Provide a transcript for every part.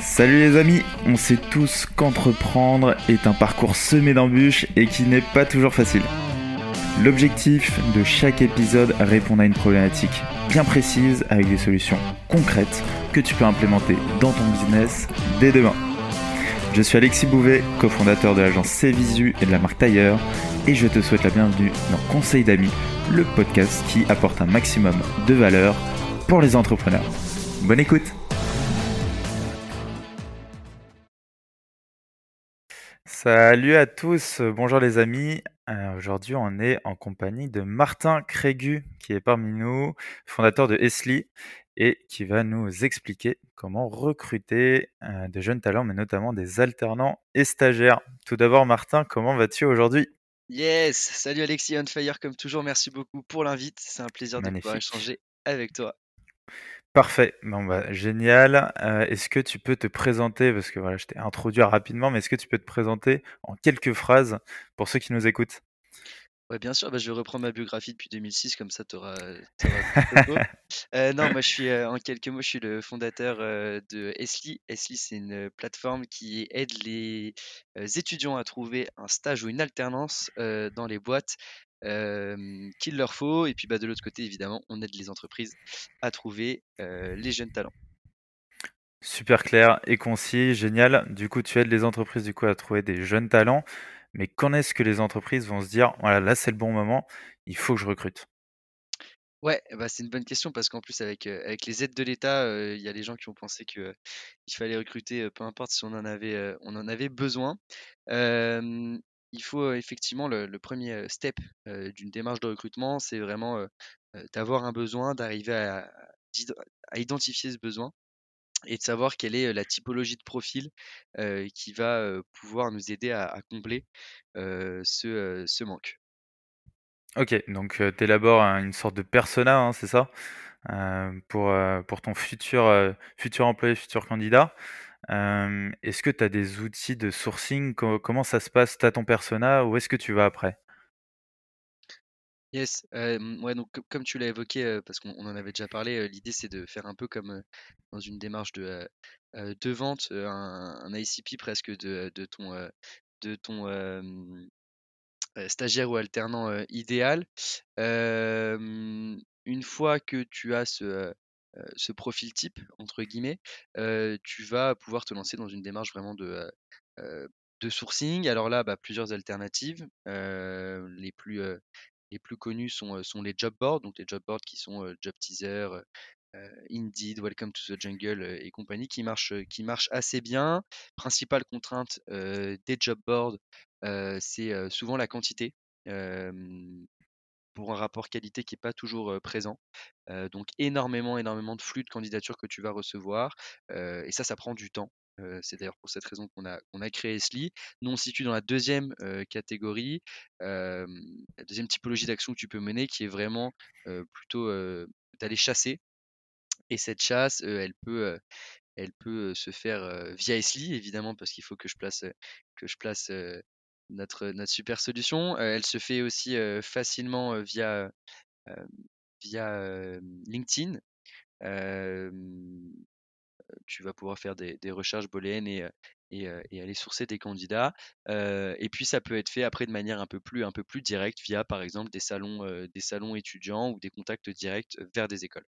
Salut les amis, on sait tous qu'entreprendre est un parcours semé d'embûches et qui n'est pas toujours facile. L'objectif de chaque épisode répond à une problématique bien précise avec des solutions concrètes que tu peux implémenter dans ton business dès demain. Je suis Alexis Bouvet, cofondateur de l'agence Cvisu et de la marque Tailleur, et je te souhaite la bienvenue dans Conseil d'amis, le podcast qui apporte un maximum de valeur pour les entrepreneurs. Bonne écoute Salut à tous, bonjour les amis. Euh, aujourd'hui, on est en compagnie de Martin Crégu, qui est parmi nous, fondateur de Esli, et qui va nous expliquer comment recruter euh, de jeunes talents, mais notamment des alternants et stagiaires. Tout d'abord, Martin, comment vas-tu aujourd'hui? Yes, salut Alexis on fire comme toujours, merci beaucoup pour l'invite, c'est un plaisir de pouvoir échanger avec toi. Parfait, bah, génial. Euh, est-ce que tu peux te présenter, parce que voilà, je t'ai introduit rapidement, mais est-ce que tu peux te présenter en quelques phrases pour ceux qui nous écoutent? Ouais, bien sûr, bah, je vais reprendre ma biographie depuis 2006, comme ça tu auras, euh, non, moi je suis, euh, en quelques mots, je suis le fondateur euh, de Esli. Esli, c'est une plateforme qui aide les étudiants à trouver un stage ou une alternance dans les boîtes qu'il leur faut. Et puis bah, de l'autre côté, évidemment, on aide les entreprises à trouver les jeunes talents. Super clair et concis, génial. Du coup, tu aides les entreprises du coup à trouver des jeunes talents. Mais quand est-ce que les entreprises vont se dire, voilà, là c'est le bon moment, il faut que je recrute? Ouais, bah, c'est une bonne question parce qu'en plus avec, avec les aides de l'État, il y a les gens qui ont pensé qu'il fallait recruter, peu importe si on en avait, on en avait besoin. Il faut effectivement le, premier step d'une démarche de recrutement, c'est vraiment d'avoir un besoin, d'arriver à, identifier ce besoin et de savoir quelle est la typologie de profil qui va pouvoir nous aider à, combler ce, manque. Ok, donc tu élabores une sorte de persona, hein, c'est ça? Pour, pour ton futur, futur employé, futur candidat. Est-ce que tu as des outils de sourcing? Comment ça se passe? Tu as ton persona Où est-ce que tu vas après? Yes, ouais, donc comme tu l'as évoqué, parce qu'on en avait déjà parlé, l'idée c'est de faire un peu comme dans une démarche de, vente, un, ICP presque de ton, de ton stagiaire ou alternant idéal. une fois que tu as ce, ce profil type, entre guillemets, tu vas pouvoir te lancer dans une démarche vraiment de, de sourcing. Alors là, bah, plusieurs alternatives. les plus les plus sont les job boards, donc les job boards qui sont Job Teaser, Indeed, Welcome to the Jungle et compagnie, qui marchent, qui marchent assez bien. Principale contrainte des job boards, c'est souvent la quantité. Pour un rapport qualité qui n'est pas toujours présent. donc énormément, énormément de flux de candidatures que tu vas recevoir. et ça, ça prend du temps c'est d'ailleurs pour cette raison qu'on a, a créé SLI. Nous, on se situe dans la deuxième catégorie, la deuxième typologie d'action que tu peux mener, qui est vraiment plutôt d'aller chasser. Et cette chasse, elle peut, elle peut se faire via SLI, évidemment, parce qu'il faut que je place, que je place notre, notre super solution. elle se fait aussi facilement via, via LinkedIn tu vas pouvoir faire des, recherches booléennes et, et, aller sourcer des candidats. et puis ça peut être fait après de manière un peu plus, un peu plus directe via par exemple des salons, des salons étudiants ou des contacts directs vers des écoles.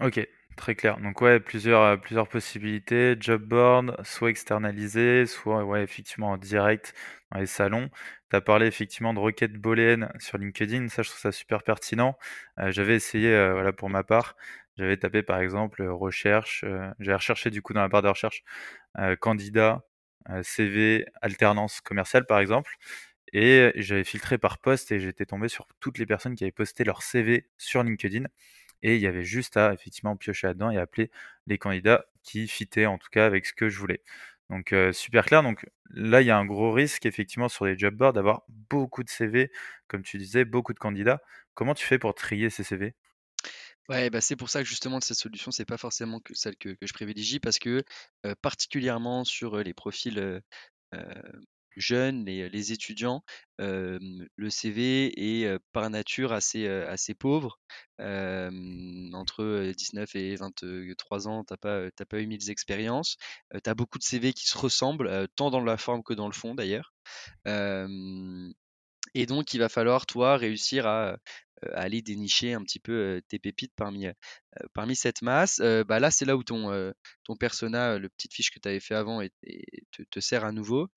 Ok, très clair. Donc ouais, plusieurs, plusieurs possibilités. Job board, soit externalisé, soit ouais, effectivement en direct dans les salons. Tu as parlé effectivement de requêtes booléennes sur LinkedIn, ça je trouve ça super pertinent. J'avais essayé voilà, pour ma part. J'avais tapé par exemple recherche, j'avais recherché du coup dans la barre de recherche candidat, CV, alternance commerciale par exemple, et j'avais filtré par poste et j'étais tombé sur toutes les personnes qui avaient posté leur CV sur LinkedIn. Et il y avait juste à effectivement piocher là-dedans et appeler les candidats qui fitaient en tout cas avec ce que je voulais. Donc super clair. Donc là, il y a un gros risque effectivement sur les job boards d'avoir beaucoup de CV, comme tu disais, beaucoup de candidats. Comment tu fais pour trier ces CV Ouais, bah, c'est pour ça que justement cette solution, c'est pas forcément celle que, je privilégie parce que particulièrement sur les profils jeunes, les, étudiants, le CV est par nature assez, assez pauvre. entre 19 et 23 ans, tu n'as pas, pas eu mille expériences. tu as beaucoup de CV qui se ressemblent, tant dans la forme que dans le fond d'ailleurs. Et donc, il va falloir, toi, réussir à, aller dénicher un petit peu tes pépites parmi, cette masse. bah là, c'est là où ton, persona, le petit fiche que tu avais fait avant, te, sert à nouveau.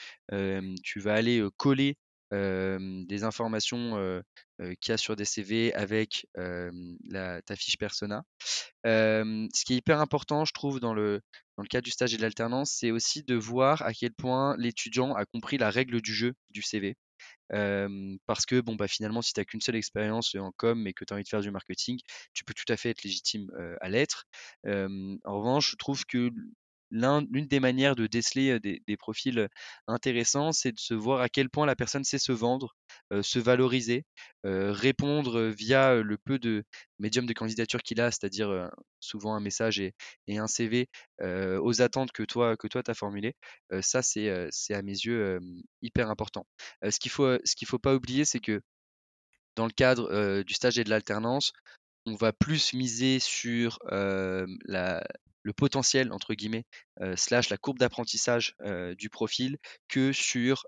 tu vas aller coller des informations qu'il y a sur des CV avec ta fiche persona. ce qui est hyper important, je trouve, dans le, dans le cadre du stage et de l'alternance, c'est aussi de voir à quel point l'étudiant a compris la règle du jeu du CV parce que bon, bah, finalement, si tu qu'une seule expérience en com et que tu as envie de faire du marketing, tu peux tout à fait être légitime à l'être. en revanche, je trouve que l'une des manières de déceler des, profils intéressants, c'est de se voir à quel point la personne sait se vendre, se valoriser, répondre via le peu de médium de candidature qu'il a, c'est-à-dire souvent un message et, un CV aux attentes que toi que toi as formulées. ça c'est à mes yeux hyper important. ce qu'il faut ce qu'il faut pas oublier, c'est que dans le cadre du stage et de l'alternance, on va plus miser sur le potentiel, entre guillemets, slash la courbe d'apprentissage du profil que sur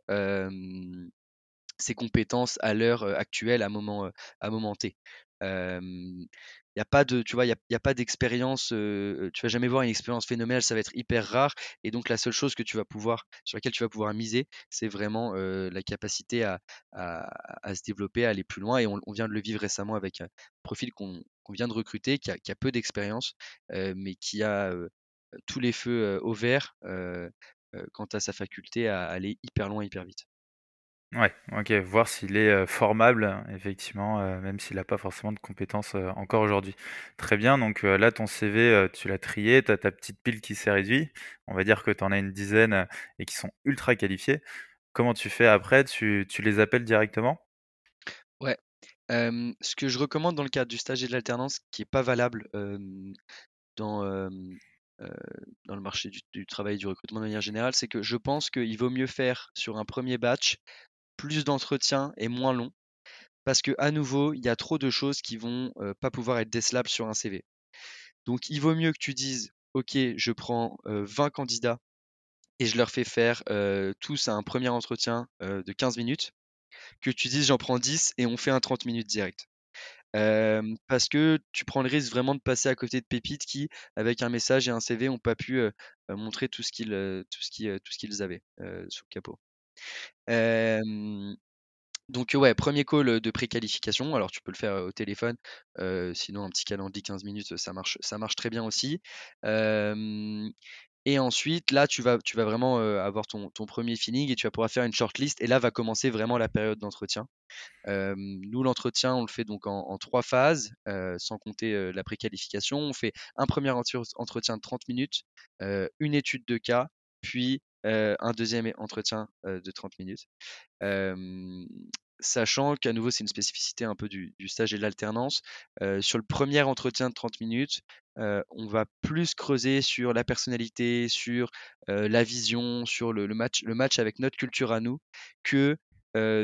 ses compétences à l'heure actuelle, à moment, à moment T. Il n'y a pas de, tu vois, d'expérience, tu vas jamais voir une expérience phénoménale, ça va être hyper rare. Et donc la seule chose que tu vas pouvoir, sur laquelle tu vas pouvoir miser, c'est vraiment la capacité à, se développer, à aller plus loin. Et on, vient de le vivre récemment avec un profil qu'on vient de recruter, qui a, qui a peu d'expérience, mais qui a tous les feux au vert quant à sa faculté à aller hyper loin, hyper vite. Ouais, OK, voir s'il est, formable, effectivement, même s'il n'a pas forcément de compétences, encore aujourd'hui. Très bien, donc là, ton CV, tu l'as trié, tu as ta petite pile qui s'est réduite. On va dire que tu en as une dizaine, et qui sont ultra qualifiés. Comment tu fais après? Tu tu les appelles directement? Ouais, ce que je recommande dans le cadre du stage et de l'alternance, qui est pas valable, dans, dans le marché du du travail et du recrutement de manière générale, c'est que je pense qu'il vaut mieux faire sur un premier batch plus d'entretien et moins long. Parce que à nouveau, il y a trop de choses qui vont pas pouvoir être décelables sur un CV. Donc il vaut mieux que tu dises OK, je prends 20 candidats et je leur fais faire tous un premier entretien de 15 minutes, que tu dises j'en prends 10 et on fait un 30 minutes direct. parce que tu prends le risque vraiment de passer à côté de pépites qui, avec un message et un CV, n'ont pas pu montrer tout ce qu'ils tout ce qu'ils avaient sous le capot donc ouais, premier call de préqualification. Alors tu peux le faire au téléphone, sinon un petit calendrier 15 minutes, ça marche, très bien aussi. et ensuite, là, tu vas, vraiment avoir ton, ton, premier feeling et tu vas pouvoir faire une shortlist. Et là va commencer vraiment la période d'entretien. nous, l'entretien, on le fait donc en, trois phases, sans compter la préqualification. On fait un premier entretien de 30 minutes, une étude de cas, puis un deuxième entretien de 30 minutes. sachant qu'à nouveau, c'est une spécificité un peu du, stage et de l'alternance. sur le premier entretien de 30 minutes, on va plus creuser sur la personnalité, sur la vision, sur le, match, avec notre culture à nous, que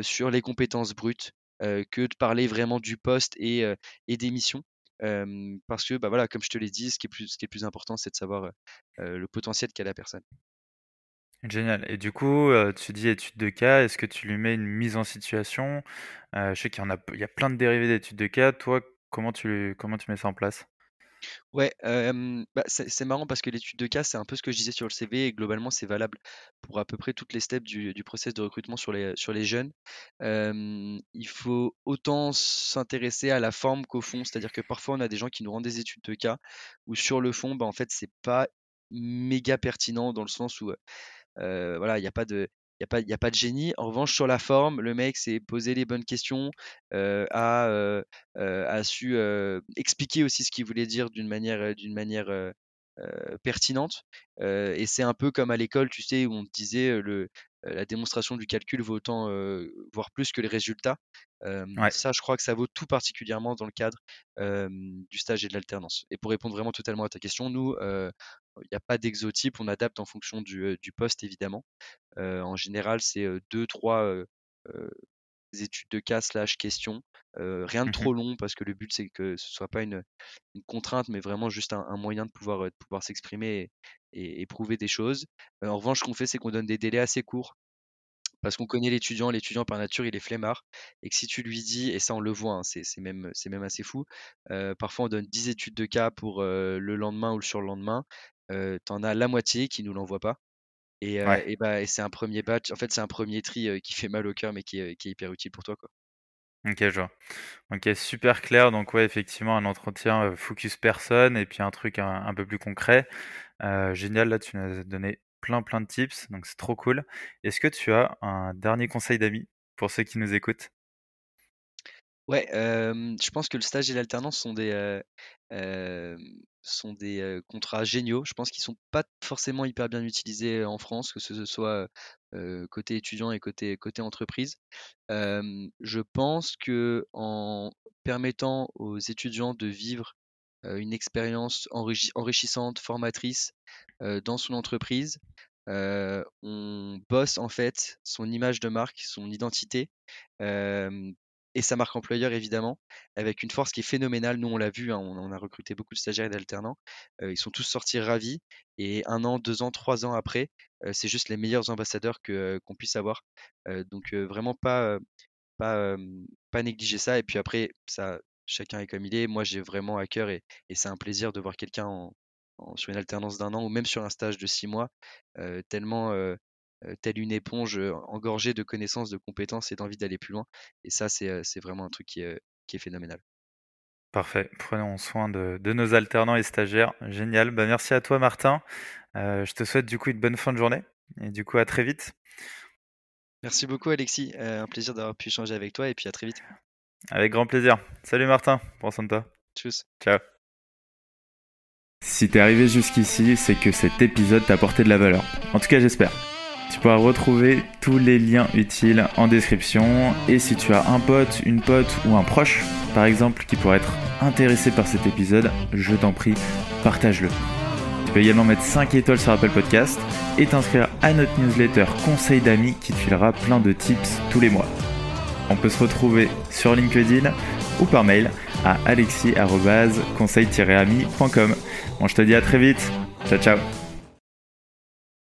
sur les compétences brutes, que de parler vraiment du poste et, des missions. parce que, bah voilà, comme je te l'ai dit, ce qui est plus important, c'est de savoir le potentiel qu'a la personne. Génial. Et du coup, tu dis étude de cas, est-ce que tu lui mets une mise en situation? je sais qu'il y en a il y a plein de dérivés d'études de cas. Toi, comment tu comment tu mets ça en place? Ouais, bah, c'est marrant parce que l'étude de cas, c'est un peu ce que je disais sur le CV et globalement, c'est valable pour à peu près toutes les steps du du process de recrutement sur les sur les jeunes. il faut autant s'intéresser à la forme qu'au fond. C'est-à-dire que parfois, on a des gens qui nous rendent des études de cas où sur le fond, bah, en fait, c'est pas méga pertinent dans le sens où, voilà, il n'y a pas de il a, pas, a pas de génie. En revanche, sur la forme, le mec s'est posé les bonnes questions, a, a, su expliquer aussi ce qu'il voulait dire d'une manière, d'une manière pertinente. et c'est un peu comme à l'école, tu sais, où on te disait le, la démonstration du calcul vaut autant, voire plus que les résultats. Ça, je crois que ça vaut tout particulièrement dans le cadre du stage et de l'alternance. Et pour répondre vraiment totalement à ta question, nous, il n'y a pas d'exotype, on adapte en fonction du, du poste évidemment. en général, c'est deux, trois études de cas slash questions. rien de Mmh trop long parce que le but c'est que ce soit pas une, une contrainte, mais vraiment juste un, moyen de pouvoir, de pouvoir s'exprimer et, et, prouver des choses. en revanche, ce qu'on fait, c'est qu'on donne des délais assez courts parce qu'on connaît l'étudiant, l'étudiant par nature, il est flemmard, et que si tu lui dis, et ça on le voit, hein, c'est même, même assez fou, parfois on donne 10 études de cas pour le lendemain ou le surlendemain, euh, tu en as la moitié qui nous l'envoie pas, et, et, bah, et c'est un premier batch, en fait c'est un premier tri qui fait mal au cœur, mais qui est, qui est, hyper utile pour toi. Quoi. Ok, je vois. Ok, super clair. Donc, ouais, effectivement, un entretien focus personne et puis un truc un, peu plus concret. génial, là, tu nous as donné plein plein de tips, donc c'est trop cool. Est-ce que tu as un dernier conseil d'amis pour ceux qui nous écoutent? Ouais, je pense que le stage et l'alternance sont des, sont des contrats géniaux. Je pense qu'ils sont pas forcément hyper bien utilisés en France, que ce soit côté étudiant et côté, côté entreprise. je pense que en permettant aux étudiants de vivre une expérience enrichissante, formatrice dans son entreprise, on bosse en fait son image de marque, son identité et sa marque employeur évidemment, avec une force qui est phénoménale. Nous on l'a vu, hein, on, a recruté beaucoup de stagiaires et d'alternants. ils sont tous sortis ravis et un an, deux ans, trois ans après, c'est juste les meilleurs ambassadeurs que qu'on puisse avoir. donc vraiment pas pas pas négliger ça. Et puis après ça, chacun est comme il est. Moi j'ai vraiment à cœur et, et c'est un plaisir de voir quelqu'un sur une alternance d'un an ou même sur un stage de six mois, tellement telle une éponge engorgée de connaissances, de compétences et d'envie d'aller plus loin. Et ça, c'est vraiment un truc qui est, qui est phénoménal. Parfait. Prenons soin de, de, nos alternants et stagiaires. Génial. Bah, merci à toi, Martin. je te souhaite du coup une bonne fin de journée et du coup à très vite. Merci beaucoup, Alexis. un plaisir d'avoir pu échanger avec toi et puis à très vite. Avec grand plaisir. Salut, Martin. Prends soin de toi. Tchuss. Ciao. Si t'es arrivé jusqu'ici, c'est que cet épisode t'a apporté de la valeur. En tout cas, j'espère. Tu pourras retrouver tous les liens utiles en description. Et si tu as un pote, une pote ou un proche, par exemple, qui pourrait être intéressé par cet épisode, je t'en prie, partage-le. Tu peux également mettre 5 étoiles sur Apple Podcast et t'inscrire à notre newsletter Conseil d'amis qui te filera plein de tips tous les mois. On peut se retrouver sur LinkedIn ou par mail à alexis-conseil-ami.com. Bon, je te dis à très vite. Ciao, ciao.